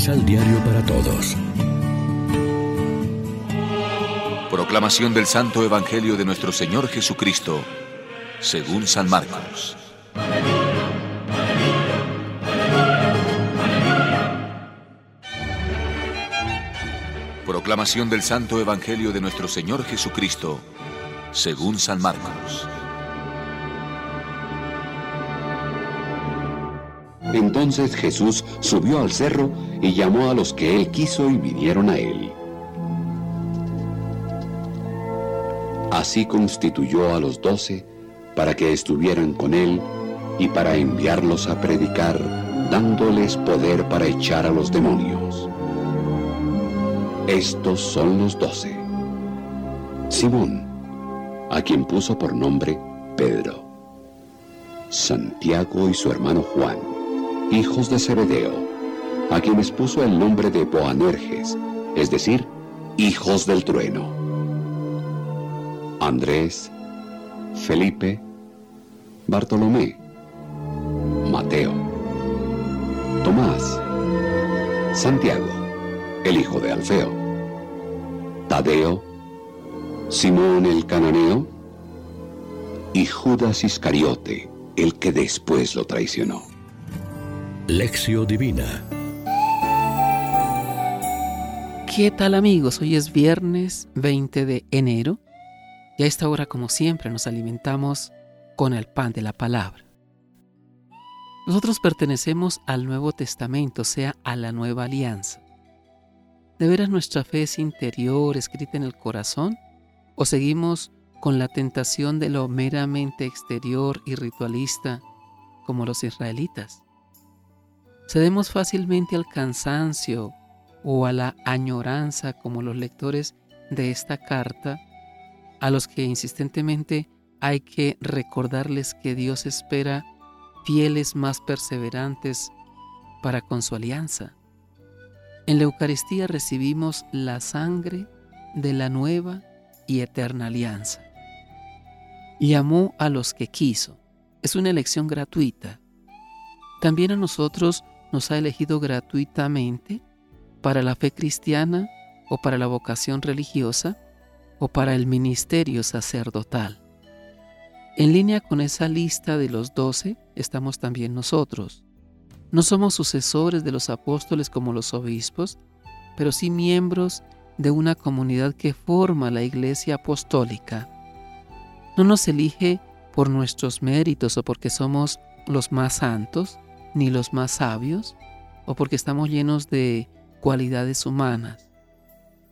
Misal Diario para Todos. Proclamación del Santo Evangelio de nuestro Señor Jesucristo, según San Marcos. Proclamación del Santo Evangelio de nuestro Señor Jesucristo, según San Marcos. Entonces Jesús subió al cerro y llamó a los que él quiso y vinieron a él. Así constituyó a los doce para que estuvieran con él y para enviarlos a predicar, dándoles poder para echar a los demonios. Estos son los doce. Simón, a quien puso por nombre Pedro. Santiago y su hermano Juan hijos de Zebedeo, a quienes puso el nombre de Boanerges, es decir, hijos del trueno. Andrés, Felipe, Bartolomé, Mateo, Tomás, Santiago, el hijo de Alfeo, Tadeo, Simón el cananeo y Judas Iscariote, el que después lo traicionó. Lección Divina. ¿Qué tal amigos? Hoy es viernes 20 de enero y a esta hora como siempre nos alimentamos con el pan de la palabra. Nosotros pertenecemos al Nuevo Testamento, o sea, a la nueva alianza. ¿De veras nuestra fe es interior, escrita en el corazón? ¿O seguimos con la tentación de lo meramente exterior y ritualista como los israelitas? Cedemos fácilmente al cansancio o a la añoranza como los lectores de esta carta, a los que insistentemente hay que recordarles que Dios espera fieles más perseverantes para con su alianza. En la Eucaristía recibimos la sangre de la nueva y eterna alianza. Y amó a los que quiso. Es una elección gratuita. También a nosotros nos ha elegido gratuitamente para la fe cristiana o para la vocación religiosa o para el ministerio sacerdotal. En línea con esa lista de los doce estamos también nosotros. No somos sucesores de los apóstoles como los obispos, pero sí miembros de una comunidad que forma la iglesia apostólica. No nos elige por nuestros méritos o porque somos los más santos, ni los más sabios, o porque estamos llenos de cualidades humanas.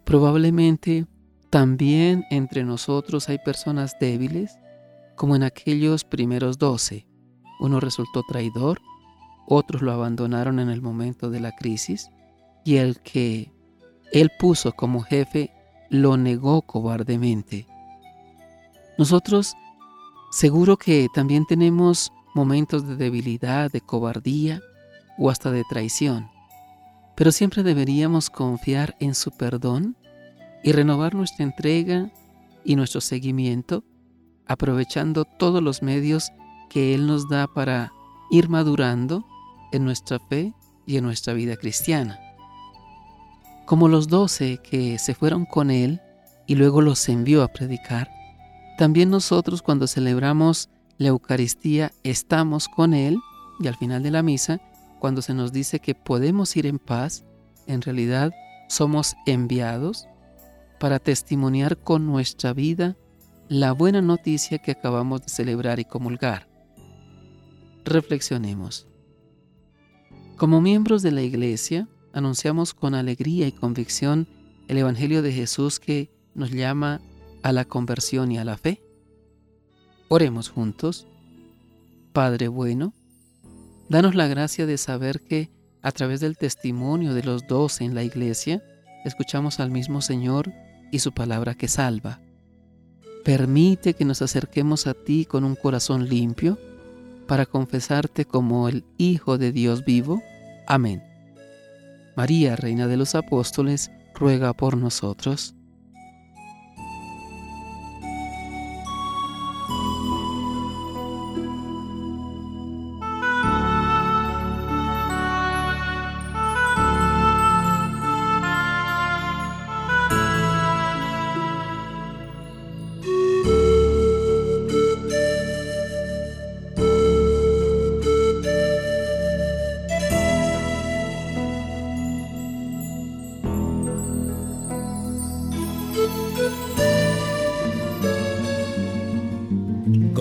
Probablemente también entre nosotros hay personas débiles, como en aquellos primeros doce. Uno resultó traidor, otros lo abandonaron en el momento de la crisis, y el que él puso como jefe lo negó cobardemente. Nosotros seguro que también tenemos momentos de debilidad, de cobardía o hasta de traición. Pero siempre deberíamos confiar en su perdón y renovar nuestra entrega y nuestro seguimiento, aprovechando todos los medios que Él nos da para ir madurando en nuestra fe y en nuestra vida cristiana. Como los doce que se fueron con Él y luego los envió a predicar, también nosotros cuando celebramos la Eucaristía estamos con Él y al final de la misa, cuando se nos dice que podemos ir en paz, en realidad somos enviados para testimoniar con nuestra vida la buena noticia que acabamos de celebrar y comulgar. Reflexionemos. Como miembros de la Iglesia, anunciamos con alegría y convicción el Evangelio de Jesús que nos llama a la conversión y a la fe. Oremos juntos. Padre bueno, danos la gracia de saber que a través del testimonio de los dos en la iglesia, escuchamos al mismo Señor y su palabra que salva. Permite que nos acerquemos a ti con un corazón limpio para confesarte como el Hijo de Dios vivo. Amén. María, Reina de los Apóstoles, ruega por nosotros.